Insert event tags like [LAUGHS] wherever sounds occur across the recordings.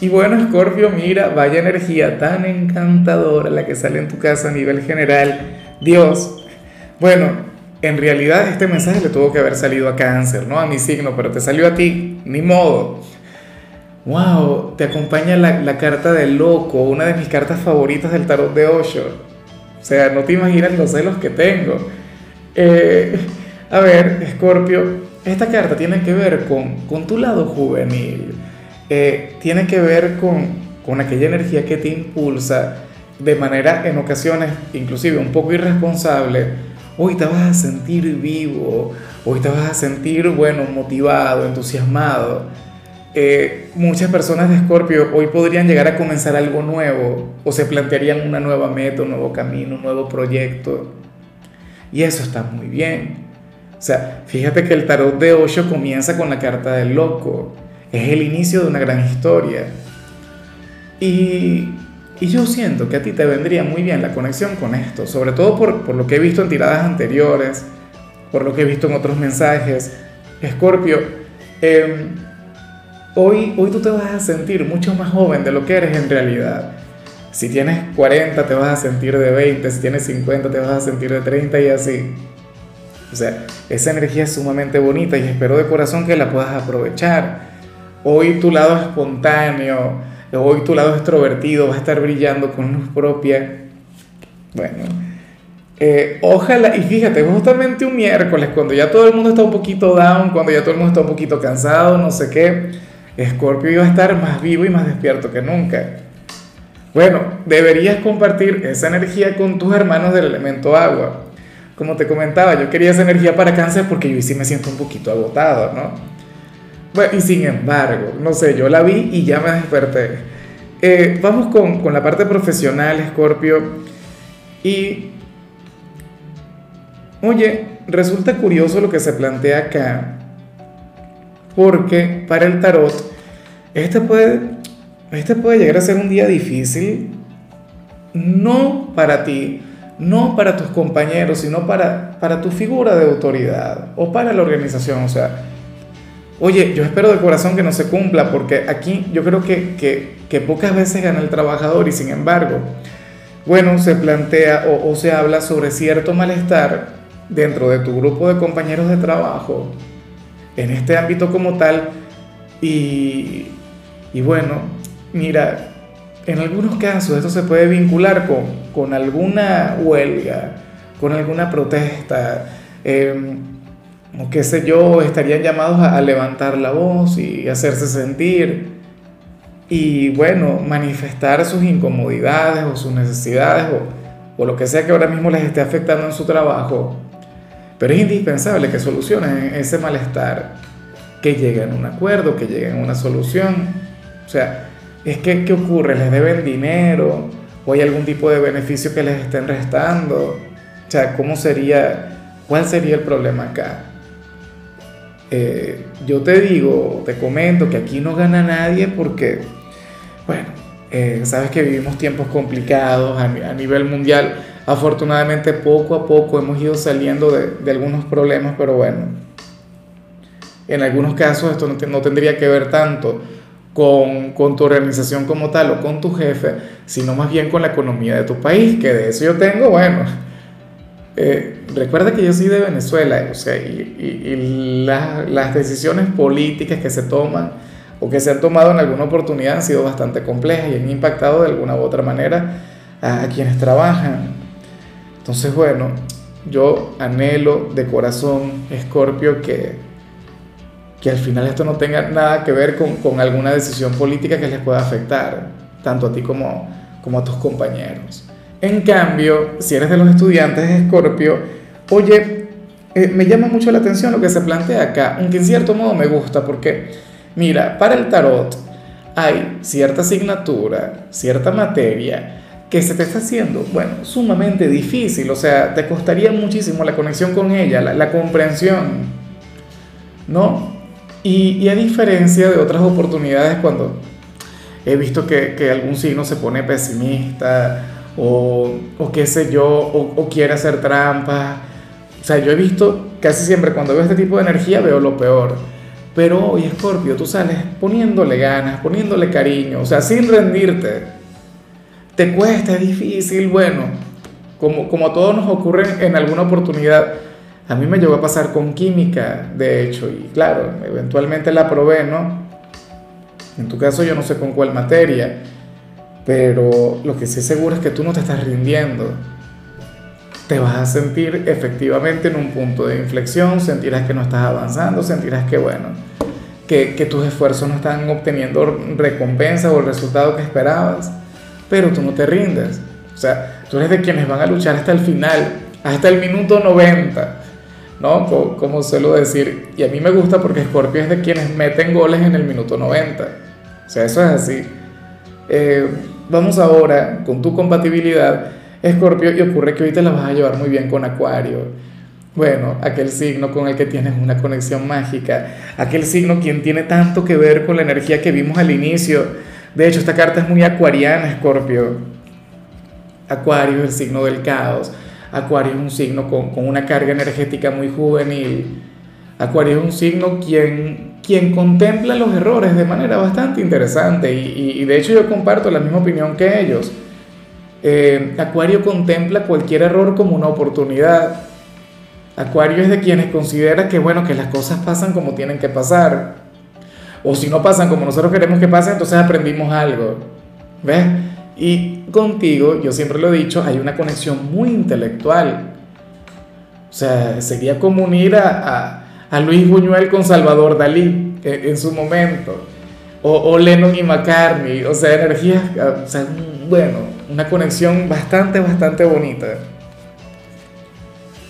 Y bueno, Scorpio, mira, vaya energía tan encantadora la que sale en tu casa a nivel general. Dios. Bueno, en realidad este mensaje le tuvo que haber salido a cáncer, ¿no? A mi signo, pero te salió a ti, ni modo. Wow, te acompaña la, carta del loco, una de mis cartas favoritas del tarot de Osho. O sea, no te imaginas los celos que tengo. Eh, a ver, Scorpio, esta carta tiene que ver con, con tu lado juvenil eh, tiene que ver con, con aquella energía que te impulsa de manera en ocasiones inclusive un poco irresponsable. Hoy te vas a sentir vivo, hoy te vas a sentir, bueno, motivado, entusiasmado. Eh, muchas personas de Escorpio hoy podrían llegar a comenzar algo nuevo o se plantearían una nueva meta, un nuevo camino, un nuevo proyecto. Y eso está muy bien. O sea, fíjate que el tarot de Osho comienza con la carta del loco es el inicio de una gran historia. Y, y, yo siento que a ti te vendría muy bien la conexión con esto, sobre todo por, por, lo que he visto en tiradas anteriores, por lo que he visto en otros mensajes. Escorpio, em, hoy, hoy tú te vas a sentir mucho más joven de lo que eres en realidad. Si tienes 40 te vas a sentir de 20, si tienes 50 te vas a sentir de 30 y así. O sea, esa energía es sumamente bonita y espero de corazón que la puedas aprovechar. Hoy tu lado espontáneo, hoy tu lado extrovertido va a estar brillando con luz propia. Bueno, eh, ojalá, y fíjate, justamente un miércoles, cuando ya todo el mundo está un poquito down, cuando ya todo el mundo está un poquito cansado, no sé qué, Scorpio iba a estar más vivo y más despierto que nunca. Bueno, deberías compartir esa energía con tus hermanos del elemento agua. Como te comentaba, yo quería esa energía para cáncer porque yo sí me siento un poquito agotado, ¿no? Bueno, y sin embargo, no sé, yo la vi y ya me desperté. Eh, vamos con, con la parte profesional, Scorpio. Y, oye, resulta curioso lo que se plantea acá. Porque para el tarot, este puede, este puede llegar a ser un día difícil, no para ti, no para tus compañeros, sino para, para tu figura de autoridad o para la organización. O sea, Oye, yo espero de corazón que no se cumpla, porque aquí yo creo que, pocas veces gana el trabajador y sin embargo, bueno, se plantea o, se habla sobre cierto malestar dentro de tu grupo de compañeros de trabajo, en este ámbito como tal, y, bueno, mira, en algunos casos esto se puede vincular con, con alguna huelga, con alguna protesta. Eh, o qué sé yo, estarían llamados a, levantar la voz y hacerse sentir y bueno, manifestar sus incomodidades o sus necesidades o, o, lo que sea que ahora mismo les esté afectando en su trabajo. Pero es indispensable que solucionen ese malestar, que lleguen a un acuerdo, que lleguen a una solución. O sea, es que, ¿qué ocurre? ¿Les deben dinero? ¿O hay algún tipo de beneficio que les estén restando? O sea, ¿cómo sería, cuál sería el problema acá? Eh, yo te digo, te comento que aquí no gana nadie porque, bueno, eh, sabes que vivimos tiempos complicados a, nivel mundial. Afortunadamente poco a poco hemos ido saliendo de, algunos problemas, pero bueno, en algunos casos esto no, tendría que ver tanto con, con, tu organización como tal o con tu jefe, sino más bien con la economía de tu país, que de eso yo tengo, bueno, eh, recuerda que yo soy de Venezuela, o sea, y, las decisiones políticas que se toman o que se han tomado en alguna oportunidad han sido bastante complejas y han impactado de alguna u otra manera a, quienes trabajan. Entonces, bueno, yo anhelo de corazón, Escorpio, que, que al final esto no tenga nada que ver con, con, alguna decisión política que les pueda afectar, tanto a ti como, como a tus compañeros. En cambio, si eres de los estudiantes de Escorpio, oye, eh, me llama mucho la atención lo que se plantea acá, aunque en cierto modo me gusta, porque, mira, para el tarot hay cierta asignatura, cierta materia que se te está haciendo, bueno, sumamente difícil, o sea, te costaría muchísimo la conexión con ella, la, comprensión, ¿no? Y, a diferencia de otras oportunidades cuando he visto que, que algún signo se pone pesimista o, o qué sé yo, o, quiere hacer trampas, o sea, yo he visto casi siempre cuando veo este tipo de energía veo lo peor. Pero hoy, Scorpio, tú sales poniéndole ganas, poniéndole cariño, o sea, sin rendirte. Te cuesta, es difícil, bueno, como, como a todos nos ocurre en alguna oportunidad. A mí me llegó a pasar con química, de hecho, y claro, eventualmente la probé, ¿no? En tu caso yo no sé con cuál materia, pero lo que sí seguro es que tú no te estás rindiendo te vas a sentir efectivamente en un punto de inflexión, sentirás que no estás avanzando, sentirás que, bueno, que, que tus esfuerzos no están obteniendo recompensa o el resultado que esperabas, pero tú no te rindes. O sea, tú eres de quienes van a luchar hasta el final, hasta el minuto 90, ¿no? Como, como suelo decir, y a mí me gusta porque Scorpio es de quienes meten goles en el minuto 90. O sea, eso es así. Eh, vamos ahora con tu compatibilidad Escorpio, y ocurre que hoy te la vas a llevar muy bien con Acuario. Bueno, aquel signo con el que tienes una conexión mágica, aquel signo quien tiene tanto que ver con la energía que vimos al inicio. De hecho, esta carta es muy acuariana, Escorpio. Acuario es el signo del caos. Acuario es un signo con, con, una carga energética muy juvenil. Acuario es un signo quien, quien contempla los errores de manera bastante interesante y, de hecho yo comparto la misma opinión que ellos. Eh, Acuario contempla cualquier error como una oportunidad. Acuario es de quienes considera que bueno, que las cosas pasan como tienen que pasar. O si no pasan como nosotros queremos que pasen, entonces aprendimos algo. ¿Ves? Y contigo, yo siempre lo he dicho, hay una conexión muy intelectual. O sea, sería como unir a, Luis Buñuel con Salvador Dalí en, en su momento. O, Lennon y McCartney. O sea, energías, o sea, bueno, una conexión bastante, bastante bonita.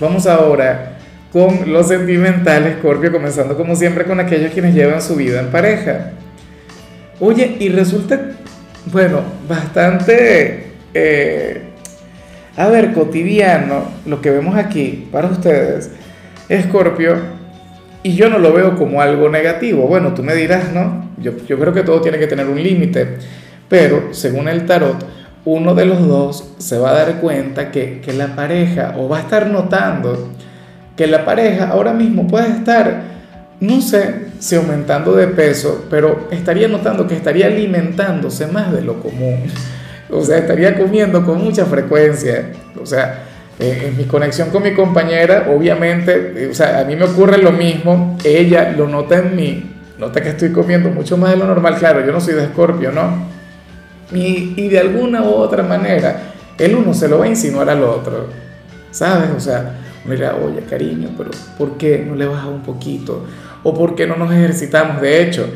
Vamos ahora con los sentimentales, Scorpio, comenzando como siempre con aquellos quienes llevan su vida en pareja. Oye, y resulta, bueno, bastante, eh, a ver, cotidiano lo que vemos aquí para ustedes, Scorpio, y yo no lo veo como algo negativo. Bueno, tú me dirás, ¿no? Yo, yo creo que todo tiene que tener un límite. Pero según el tarot, uno de los dos se va a dar cuenta que, que, la pareja, o va a estar notando que la pareja ahora mismo puede estar, no sé si aumentando de peso, pero estaría notando que estaría alimentándose más de lo común. O sea, estaría comiendo con mucha frecuencia. O sea, eh, en mi conexión con mi compañera, obviamente, eh, o sea, a mí me ocurre lo mismo, ella lo nota en mí, nota que estoy comiendo mucho más de lo normal, claro, yo no soy de escorpio, ¿no? Y, y, de alguna u otra manera, el uno se lo va a insinuar al otro, ¿sabes? O sea, dirá, oye, cariño, pero ¿por qué no le bajas un poquito? ¿O por qué no nos ejercitamos? De hecho,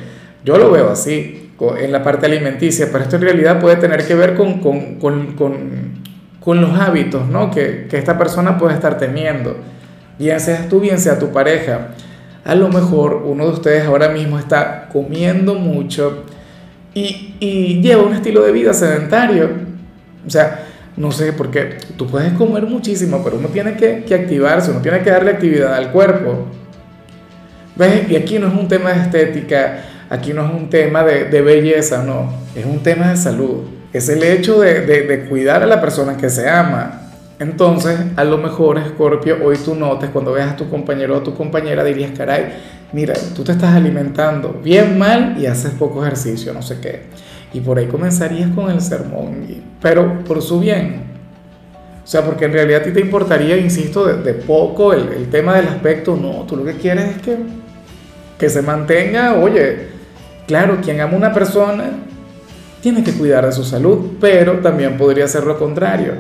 yo lo veo así, en la parte alimenticia, pero esto en realidad puede tener que ver con, con los hábitos ¿no? que, que esta persona puede estar teniendo, bien seas tú, bien sea tu pareja. A lo mejor uno de ustedes ahora mismo está comiendo mucho, y, y lleva un estilo de vida sedentario. O sea, no sé, porque tú puedes comer muchísimo, pero uno tiene que, que, activarse, uno tiene que darle actividad al cuerpo. ¿Ves? Y aquí no es un tema de estética, aquí no es un tema de, de belleza, no, es un tema de salud. Es el hecho de, de, cuidar a la persona que se ama. Entonces, a lo mejor, Scorpio, hoy tú notes, cuando veas a tu compañero o tu compañera, dirías, caray, mira, tú te estás alimentando bien mal y haces poco ejercicio, no sé qué. Y por ahí comenzarías con el sermón, pero por su bien. O sea, porque en realidad a ti te importaría, insisto, de, de poco el, el, tema del aspecto, no, tú lo que quieres es que, que se mantenga, oye, claro, quien ama a una persona tiene que cuidar de su salud, pero también podría ser lo contrario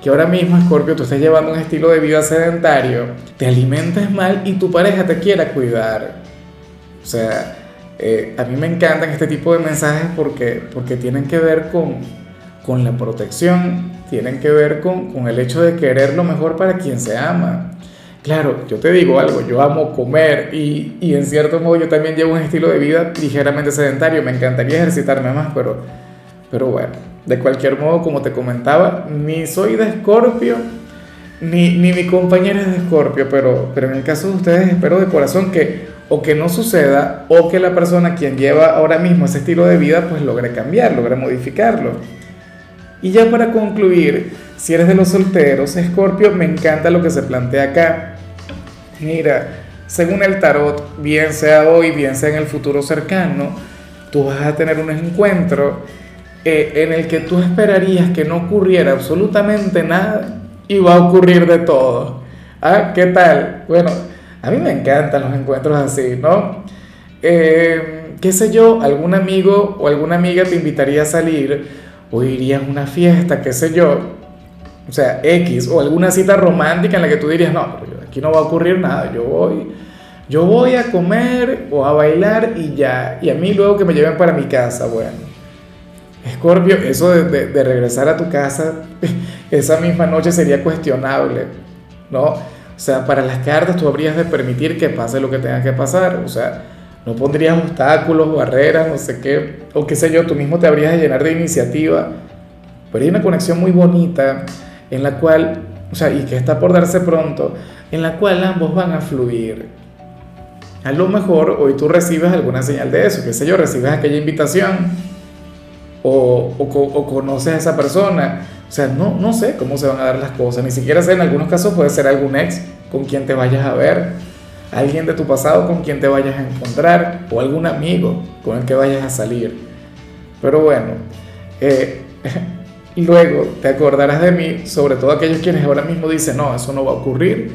que ahora mismo, Scorpio, tú estés llevando un estilo de vida sedentario, te alimentes mal y tu pareja te quiera cuidar. O sea, eh, a mí me encantan este tipo de mensajes porque, porque tienen que ver con, con la protección, tienen que ver con, con el hecho de querer lo mejor para quien se ama. Claro, yo te digo algo, yo amo comer y, y, en cierto modo yo también llevo un estilo de vida ligeramente sedentario, me encantaría ejercitarme más, pero, pero bueno, de cualquier modo, como te comentaba, ni soy de Escorpio, ni, ni mi compañera es de Escorpio, pero, pero en el caso de ustedes espero de corazón que o que no suceda o que la persona quien lleva ahora mismo ese estilo de vida pues logre cambiar, logre modificarlo. Y ya para concluir, si eres de los solteros, Escorpio, me encanta lo que se plantea acá. Mira, según el tarot, bien sea hoy, bien sea en el futuro cercano, tú vas a tener un encuentro eh, en el que tú esperarías que no ocurriera absolutamente nada y va a ocurrir de todo. ¿Ah? ¿Qué tal? Bueno, a mí me encantan los encuentros así, ¿no? Eh, qué sé yo, algún amigo o alguna amiga te invitaría a salir o irías a una fiesta, qué sé yo, o sea, X, o alguna cita romántica en la que tú dirías, no, pero aquí no va a ocurrir nada, yo voy, yo voy a comer o a bailar y ya, y a mí luego que me lleven para mi casa, bueno. Escorpio, eso de, de regresar a tu casa [LAUGHS] esa misma noche sería cuestionable, ¿no? O sea, para las cartas tú habrías de permitir que pase lo que tenga que pasar, o sea, no pondrías obstáculos, barreras, no sé qué, o qué sé yo, tú mismo te habrías de llenar de iniciativa. Pero hay una conexión muy bonita en la cual, o sea, y que está por darse pronto, en la cual ambos van a fluir. A lo mejor hoy tú recibes alguna señal de eso, qué sé yo, recibes aquella invitación o, o, o conoces a esa persona. O sea, no, no sé cómo se van a dar las cosas, ni siquiera sé, en algunos casos puede ser algún ex con quien te vayas a ver alguien de tu pasado con quien te vayas a encontrar o algún amigo con el que vayas a salir. Pero bueno, eh, [LAUGHS] luego te acordarás de mí, sobre todo aquellos quienes ahora mismo dicen, no, eso no va a ocurrir,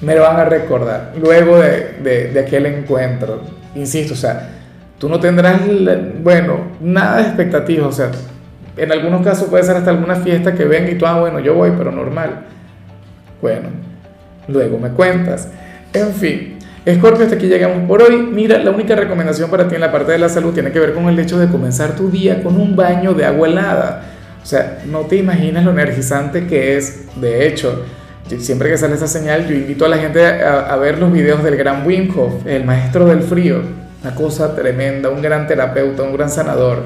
me lo van a recordar luego de, de, aquel encuentro. Insisto, o sea, tú no tendrás, bueno, nada de expectativas, o sea, en algunos casos puede ser hasta alguna fiesta que venga y tú, ah, bueno, yo voy, pero normal. Bueno, luego me cuentas. En fin, Escorpio, hasta aquí llegamos por hoy. Mira, la única recomendación para ti en la parte de la salud tiene que ver con el hecho de comenzar tu día con un baño de agua helada. O sea, no te imaginas lo energizante que es. De hecho, siempre que sale esa señal, yo invito a la gente a, ver los videos del gran Wim el maestro del frío. Una cosa tremenda, un gran terapeuta, un gran sanador.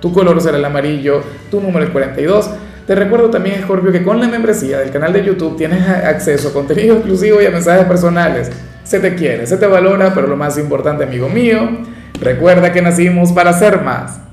Tu color será el amarillo, tu número es 42. Te recuerdo también, Scorpio, que con la membresía del canal de YouTube tienes acceso a contenido exclusivo y a mensajes personales. Se te quiere, se te valora, pero lo más importante, amigo mío, recuerda que nacimos para ser más.